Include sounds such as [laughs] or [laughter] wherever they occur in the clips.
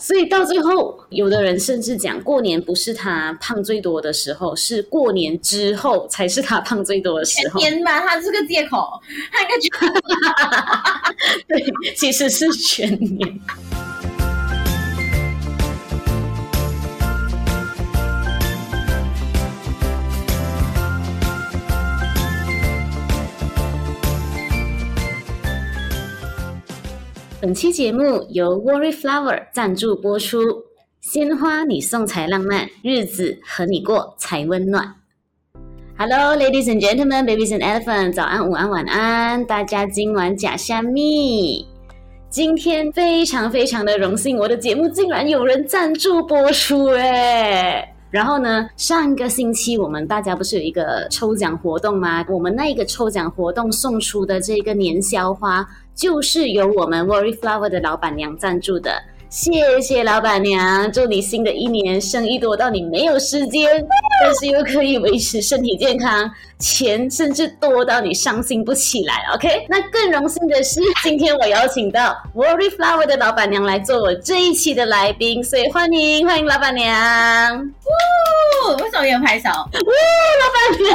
所以到最后，有的人甚至讲，过年不是他胖最多的时候，是过年之后才是他胖最多的时候。年吧，他是个借口，他应该觉得 [laughs] 对，其实是全年。本期节目由 Worry Flower 赞助播出，鲜花你送才浪漫，日子和你过才温暖。Hello, ladies and gentlemen, babies and elephants，早安、午安、晚安，大家今晚假虾米？今天非常非常的荣幸，我的节目竟然有人赞助播出哎！然后呢，上个星期我们大家不是有一个抽奖活动吗？我们那一个抽奖活动送出的这个年宵花。就是由我们 Worry Flower 的老板娘赞助的，谢谢老板娘，祝你新的一年生意多到你没有时间，但是又可以维持身体健康。钱甚至多到你伤心不起来，OK？那更荣幸的是，今天我邀请到 Worry Flower 的老板娘来做我这一期的来宾，所以欢迎欢迎老板娘！呜，为什么有拍手？[laughs] 呜，老板娘！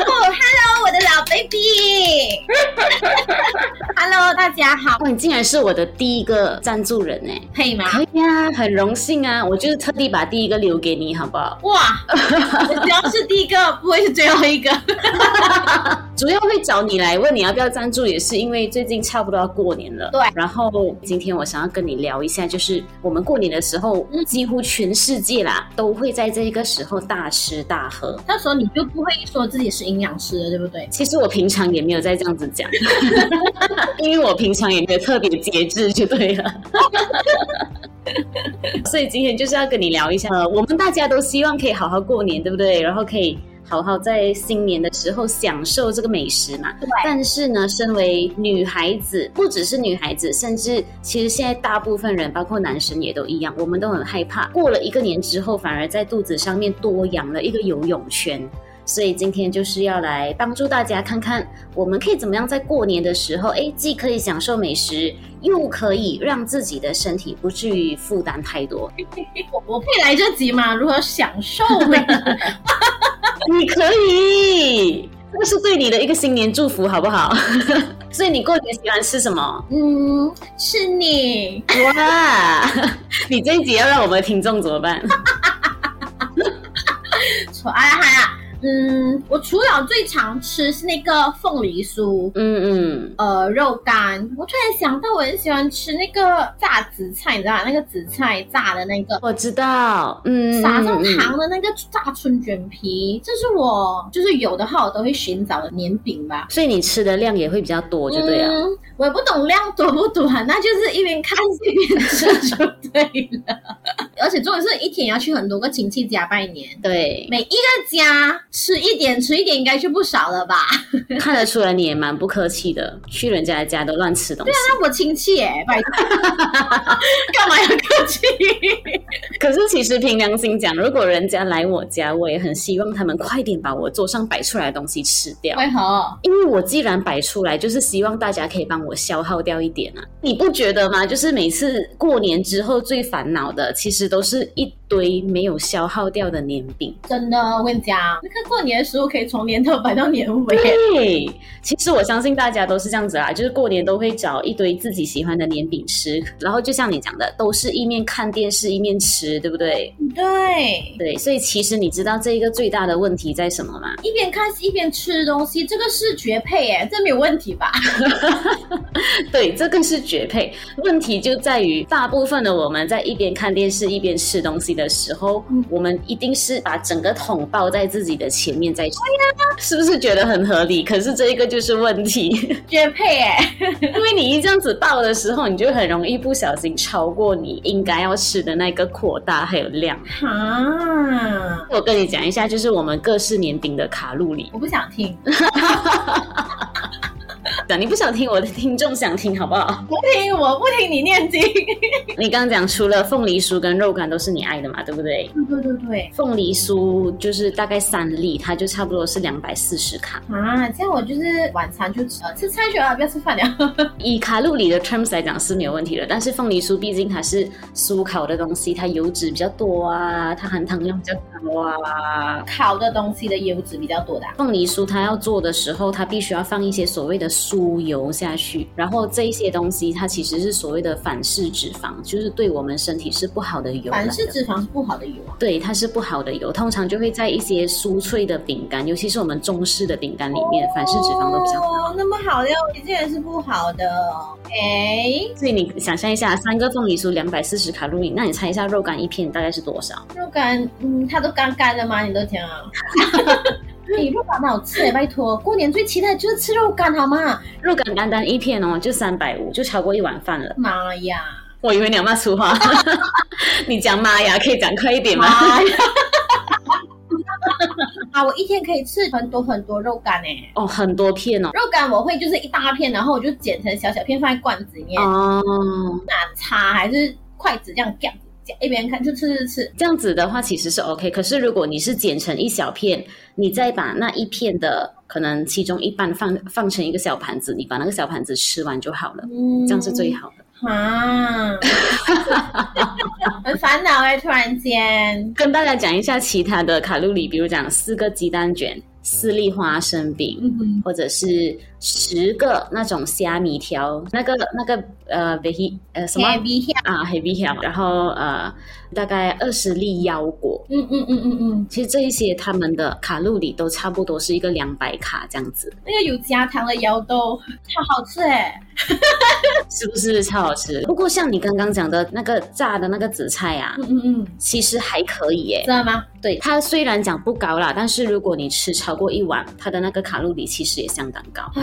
哦，Hello，我的老 baby！Hello，[laughs] 大家好！哇，你竟然是我的第一个赞助人呢？可以吗？可以啊，很荣幸啊！我就是特地把第一个留给你，好不好？哇，只要是第一个，不会是最后一个。[laughs] 主要会找你来问你要不要赞助，也是因为最近差不多要过年了。对，然后今天我想要跟你聊一下，就是我们过年的时候，几乎全世界啦都会在这个时候大吃大喝。到时候你就不会说自己是营养师了，对不对？其实我平常也没有在这样子讲，[laughs] 因为我平常也没有特别节制，就对了。[laughs] 所以今天就是要跟你聊一下，呃，我们大家都希望可以好好过年，对不对？然后可以。好好在新年的时候享受这个美食嘛。对。但是呢，身为女孩子，不只是女孩子，甚至其实现在大部分人，包括男生也都一样，我们都很害怕过了一个年之后，反而在肚子上面多养了一个游泳圈。所以今天就是要来帮助大家看看，我们可以怎么样在过年的时候，哎，既可以享受美食，又可以让自己的身体不至于负担太多。[laughs] 我可以来这集吗？如何享受美食？[laughs] 你可以，这个是对你的一个新年祝福，好不好？[laughs] 所以你过年喜欢吃什么？嗯，是你。哇，你这一集要让我们的听众怎么办？[laughs] 哎呀呀！嗯，我除了最常吃是那个凤梨酥，嗯嗯，呃，肉干。我突然想到，我很喜欢吃那个炸紫菜，你知道吗？那个紫菜炸的那个，我知道，嗯，撒上糖的那个炸春卷皮，这是我就是有的话我都会寻找的年饼吧。所以你吃的量也会比较多，就对了。嗯，我也不懂量多不多啊，那就是一边看一边吃就对了。而且重点是一天要去很多个亲戚家拜年，对，每一个家。吃一点，吃一点，应该就不少了吧？[laughs] 看得出来你也蛮不客气的，去人家的家都乱吃东西。对啊，那我亲戚哎，拜托，[laughs] 干嘛要客气？可是其实凭良心讲，如果人家来我家，我也很希望他们快点把我桌上摆出来的东西吃掉。为何？因为我既然摆出来，就是希望大家可以帮我消耗掉一点啊！你不觉得吗？就是每次过年之后最烦恼的，其实都是一堆没有消耗掉的年饼。真的，我跟你讲，你看。过年的时候可以从年头摆到年尾。对，其实我相信大家都是这样子啦，就是过年都会找一堆自己喜欢的年饼吃，然后就像你讲的，都是一面看电视一面吃，对不对？对对，所以其实你知道这一个最大的问题在什么吗？一边看一边吃东西，这个是绝配哎，这没有问题吧？[laughs] 对，这个是绝配。问题就在于大部分的我们在一边看电视一边吃东西的时候，嗯、我们一定是把整个桶抱在自己的前面再吃，是不是觉得很合理？可是这一个就是问题，[laughs] 绝配哎！[laughs] 因为你一这样子抱的时候，你就很容易不小心超过你应该要吃的那个扩大还有量。啊！我跟你讲一下，就是我们各式年饼的卡路里。我不想听。[laughs] 等你不想听，我的听众想听，好不好？不听，我不听你念经。[laughs] 你刚刚讲除了凤梨酥跟肉干都是你爱的嘛，对不对？对对对对。凤梨酥就是大概三粒，它就差不多是两百四十卡啊。这样我就是晚餐就吃吃菜就好，不要吃饭了。[laughs] 以卡路里的 terms 来讲是没有问题的，但是凤梨酥毕竟它是酥烤的东西，它油脂比较多啊，它含糖量比较高啊。烤的东西的油脂比较多的。凤梨酥它要做的时候，它必须要放一些所谓的酥油下去，然后这一些东西它其实是所谓的反式脂肪，就是对我们身体是不好的油。反式脂肪是不好的油啊？对，它是不好的油，通常就会在一些酥脆的饼干，尤其是我们中式的饼干里面，反式脂肪都比较高。哦，那么好的料理竟然是不好的，哎。所以你想象一下，三个凤梨酥两百四十卡路里，那你猜一下肉干一片大概是多少？肉干，嗯，它都干干的吗？你都讲啊。[laughs] 你肉干好吃哎，拜托！过年最期待就是吃肉干，好吗？肉干单单一片哦，就三百五，就超过一碗饭了。妈呀！我以为你要骂粗话，[laughs] 你讲妈呀，可以讲快一点吗？啊，我一天可以吃很多很多肉干哎！哦，很多片哦。肉干我会就是一大片，然后我就剪成小小片放在罐子里面哦，拿叉还是筷子这样夹。一边看就吃吃吃，这样子的话其实是 OK。可是如果你是剪成一小片，你再把那一片的可能其中一半放放成一个小盘子，你把那个小盘子吃完就好了，嗯、这样是最好的。啊，很烦恼哎！突然间 [laughs] 跟大家讲一下其他的卡路里，比如讲四个鸡蛋卷。四粒花生饼，嗯、或者是十个那种虾米条，那个那个呃，黑呃什么啊，黑米条，然后呃。大概二十粒腰果，嗯嗯嗯嗯嗯，其实这一些他们的卡路里都差不多是一个两百卡这样子。那个有加糖的腰豆超好吃哎，[laughs] 是不是超好吃？不过像你刚刚讲的那个炸的那个紫菜啊，嗯嗯嗯，其实还可以耶，知道吗？对，它虽然讲不高啦，但是如果你吃超过一碗，它的那个卡路里其实也相当高。怎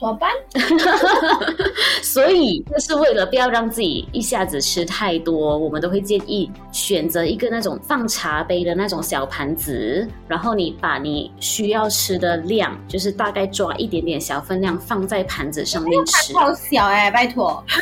么办？[laughs] 所以，就是为了不要让自己一下子吃太多，我们都会建议选择一个那种放茶杯的那种小盘子，然后你把你需要吃的量，就是大概抓一点点小分量放在盘子上面吃。好小哎、欸，拜托。[laughs]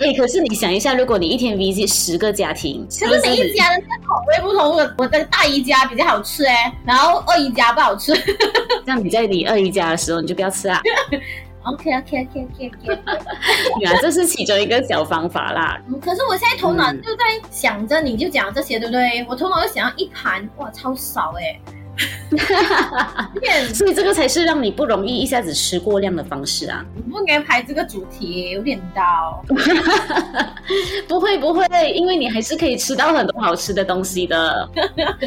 哎、欸，可是你想一下，如果你一天 visit 十个家庭，是不是每一家的口味不同，我我的大姨家比较好吃哎、欸，然后二姨家不好吃。[laughs] 这样你在你二姨家的时候，你就不要吃啊。OK OK OK OK OK。原来这是其中一个小方法啦。可是我现在头脑就在想着，你就讲这些，对不对？我头脑又想要一盘，哇，超少哎、欸。[laughs] 所以这个才是让你不容易一下子吃过量的方式啊！[laughs] 不应该排这个主题，有点刀。[laughs] 不会不会，因为你还是可以吃到很多好吃的东西的。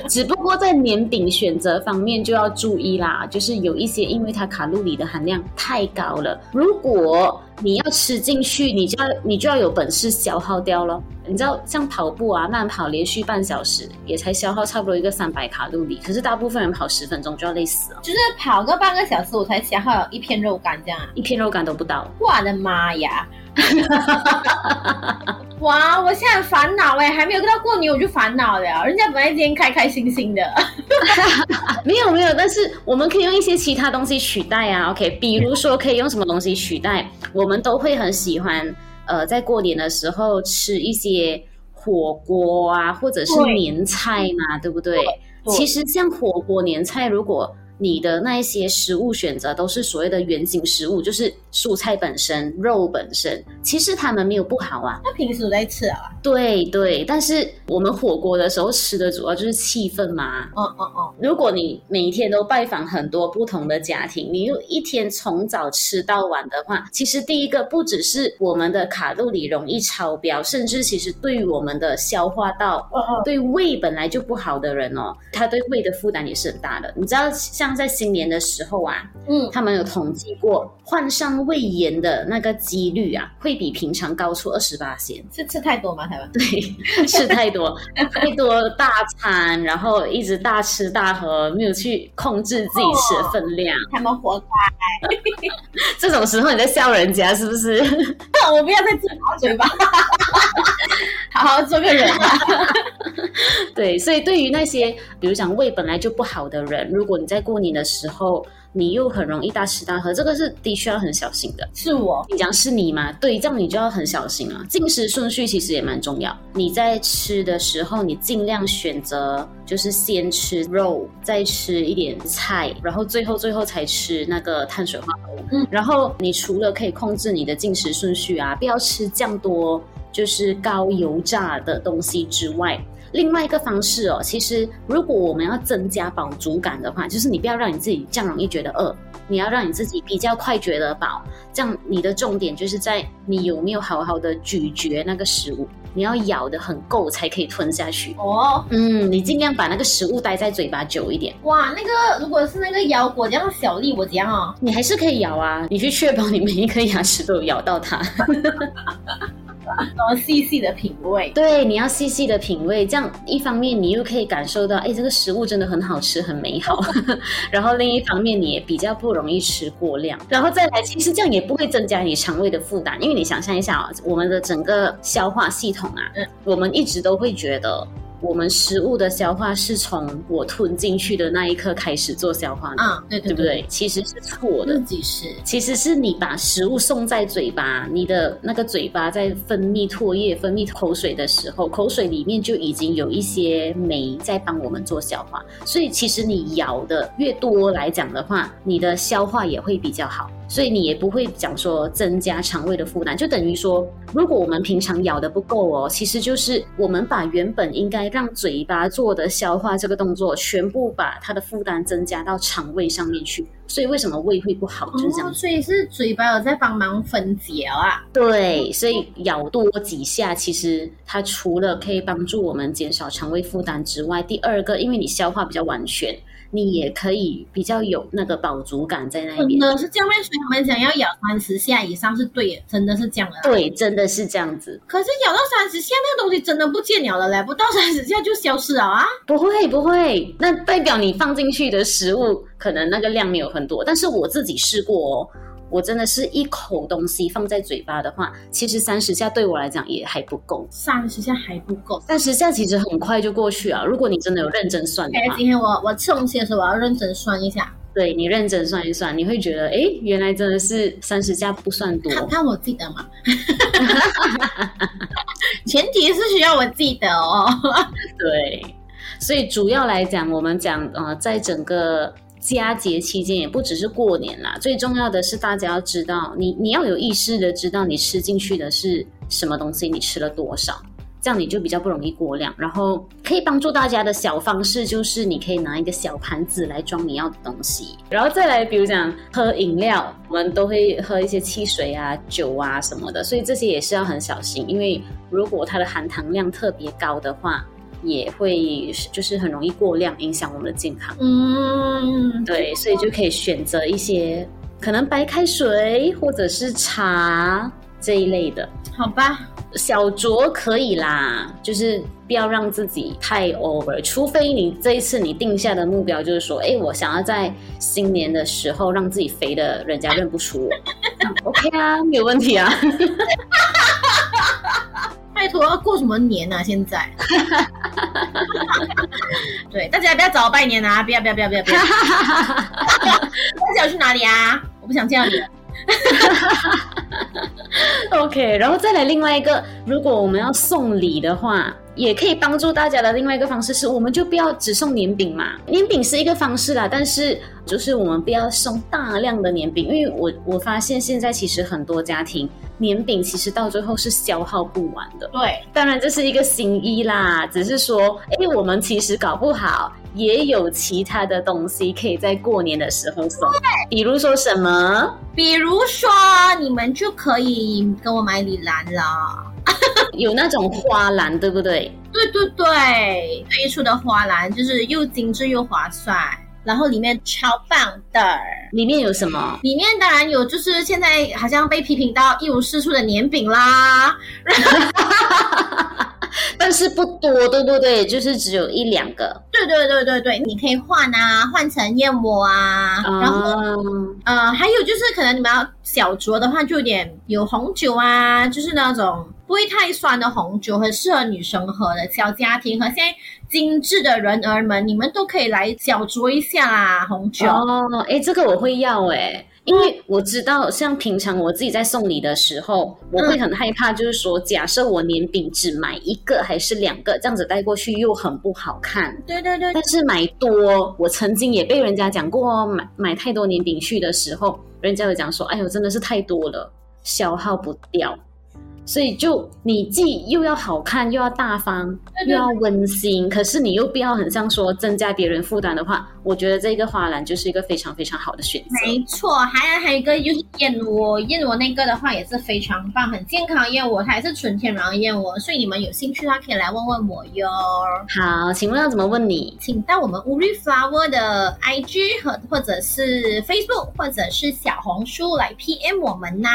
只不过在年饼选择方面就要注意啦，就是有一些因为它卡路里的含量太高了，如果你要吃进去，你就要你就要有本事消耗掉咯。你知道，像跑步啊，慢跑连续半小时，也才消耗差不多一个三百卡路里。可是大部分人跑十分钟就要累死了。就是跑个半个小时，我才消耗一片肉干这样，一片肉干都不到。我的妈呀！[laughs] 哇，我现在很烦恼哎，还没有到过年我就烦恼了。人家本来今天开开心心的。[laughs] 没有没有，但是我们可以用一些其他东西取代啊。OK，比如说可以用什么东西取代？我们都会很喜欢。呃，在过年的时候吃一些火锅啊，或者是年菜嘛，对，对不对？对，其实像火锅、年菜，如果你的那一些食物选择都是所谓的原型食物，就是蔬菜本身、肉本身，其实他们没有不好啊。那平时都在吃啊？对对，但是我们火锅的时候吃的主要就是气氛嘛。哦哦哦。如果你每一天都拜访很多不同的家庭，你又一天从早吃到晚的话，其实第一个不只是我们的卡路里容易超标，甚至其实对于我们的消化道，对胃本来就不好的人哦，他对胃的负担也是很大的。你知道像。像在新年的时候啊，嗯，他们有统计过患上胃炎的那个几率啊，会比平常高出二十八线。是吃太多吗？台湾？对，[laughs] 吃太多，[laughs] 太多大餐，然后一直大吃大喝，没有去控制自己吃的分量，他们活该。[laughs] 这种时候你在笑人家是不是？我不要再自打嘴巴，好好做个人啊。[laughs] 对，所以对于那些比如讲胃本来就不好的人，如果你在过年的时候，你又很容易大吃大喝，这个是的确要很小心的。是我，你讲是你吗？对，这样你就要很小心啊。进食顺序其实也蛮重要。你在吃的时候，你尽量选择就是先吃肉，再吃一点菜，然后最后最后才吃那个碳水化合物。嗯，然后你除了可以控制你的进食顺序啊，不要吃酱多，就是高油炸的东西之外。另外一个方式哦，其实如果我们要增加饱足感的话，就是你不要让你自己这样容易觉得饿，你要让你自己比较快觉得饱。这样你的重点就是在你有没有好好的咀嚼那个食物，你要咬得很够才可以吞下去。哦，嗯，你尽量把那个食物待在嘴巴久一点。哇，那个如果是那个咬果这样小粒，我怎样哦，你还是可以咬啊，你去确保你每一颗牙齿都有咬到它。[laughs] 然后细细的品味，对，你要细细的品味，这样一方面你又可以感受到，哎，这个食物真的很好吃，很美好。[laughs] 然后另一方面你也比较不容易吃过量，然后再来，其实这样也不会增加你肠胃的负担，因为你想象一下啊，我们的整个消化系统啊，嗯，我们一直都会觉得。我们食物的消化是从我吞进去的那一刻开始做消化的，啊，对对对，对不对？其实是错的，自己是，其实是你把食物送在嘴巴，你的那个嘴巴在分泌唾液、分泌口水的时候，口水里面就已经有一些酶在帮我们做消化，所以其实你咬的越多来讲的话，你的消化也会比较好。所以你也不会讲说增加肠胃的负担，就等于说，如果我们平常咬的不够哦，其实就是我们把原本应该让嘴巴做的消化这个动作，全部把它的负担增加到肠胃上面去。所以为什么胃会不好？就是这样。哦，所以是嘴巴有在帮忙分解啊。对，所以咬多几下，其实它除了可以帮助我们减少肠胃负担之外，第二个，因为你消化比较完全。你也可以比较有那个饱足感在那边。真的是这样，所以他们讲要咬三十下以上是对的，真的是这样的。对，真的是这样子。可是咬到三十下，那个东西真的不见了了嘞，不到三十下就消失了啊？不会不会，那代表你放进去的食物可能那个量没有很多，但是我自己试过哦。我真的是一口东西放在嘴巴的话，其实三十下对我来讲也还不够。三十下还不够，三十下其实很快就过去啊。如果你真的有认真算的话，今天我我吃东西的时候，我要认真算一下。对，你认真算一算，你会觉得，哎，原来真的是三十下不算多。看看我记得嘛，[laughs] 前提是需要我记得哦。[laughs] 对，所以主要来讲，我们讲呃，在整个。佳节期间也不只是过年啦，最重要的是大家要知道，你你要有意识的知道你吃进去的是什么东西，你吃了多少，这样你就比较不容易过量。然后可以帮助大家的小方式就是，你可以拿一个小盘子来装你要的东西，然后再来，比如讲喝饮料，我们都会喝一些汽水啊、酒啊什么的，所以这些也是要很小心，因为如果它的含糖量特别高的话。也会就是很容易过量，影响我们的健康。嗯，对，所以就可以选择一些可能白开水或者是茶这一类的。好吧，小酌可以啦，就是不要让自己太 over。除非你这一次你定下的目标就是说，哎，我想要在新年的时候让自己肥的人家认不出我。[laughs] OK 啊，没有问题啊。拜托，要过什么年啊？现在，[laughs] 对，大家不要找我拜年啊！不要，不要，不要，不要，不要！大家要去哪里啊？我不想见到你。[laughs] OK，然后再来另外一个，如果我们要送礼的话。也可以帮助大家的另外一个方式是，我们就不要只送年饼嘛。年饼是一个方式啦，但是就是我们不要送大量的年饼，因为我我发现现在其实很多家庭年饼其实到最后是消耗不完的。对，当然这是一个心意啦，只是说，哎，我们其实搞不好也有其他的东西可以在过年的时候送，比如说什么？比如说你们就可以跟我买礼篮了。[laughs] 有那种花篮，对不对？对对对，推出的花篮就是又精致又划算，然后里面超棒的。里面有什么？里面当然有，就是现在好像被批评到一无是处的年饼啦。[laughs] 但是不多，对不对？就是只有一两个。对对对对对，你可以换啊，换成燕窝啊。嗯、然后呃，还有就是可能你们要小酌的话，就有点有红酒啊，就是那种不会太酸的红酒，很适合女生喝的。小家庭和现在精致的人儿们，你们都可以来小酌一下啊，红酒。哦，哎，这个我会要哎。因为我知道，像平常我自己在送礼的时候，我会很害怕，就是说，假设我年饼只买一个还是两个，这样子带过去又很不好看。对对对。但是买多，我曾经也被人家讲过，买买太多年饼去的时候，人家会讲说：“哎呦，真的是太多了，消耗不掉。”所以就你既又要好看，又要大方，又要温馨，可是你又不要很像说增加别人负担的话，我觉得这个花篮就是一个非常非常好的选择。没错，还有还有一个就是燕窝，燕窝那个的话也是非常棒，很健康燕窝，它也是纯天然燕窝，所以你们有兴趣的话可以来问问我哟。好，请问要怎么问你？请到我们 Uri Flower 的 IG 和或者是 Facebook 或者是小红书来 PM 我们呐。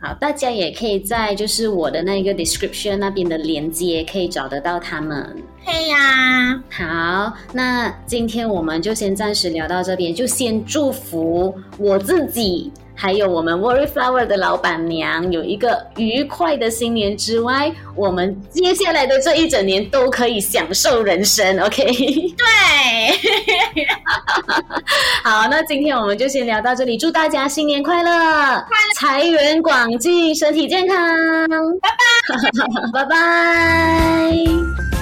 好，大家也可以在就是。我的那个 description 那边的连接可以找得到他们。可以呀，好，那今天我们就先暂时聊到这边，就先祝福我自己。还有我们 Worry Flower 的老板娘有一个愉快的新年之外，我们接下来的这一整年都可以享受人生，OK？对，[laughs] 好，那今天我们就先聊到这里，祝大家新年快乐，快乐，财源广进，身体健康，拜拜，[laughs] 拜拜。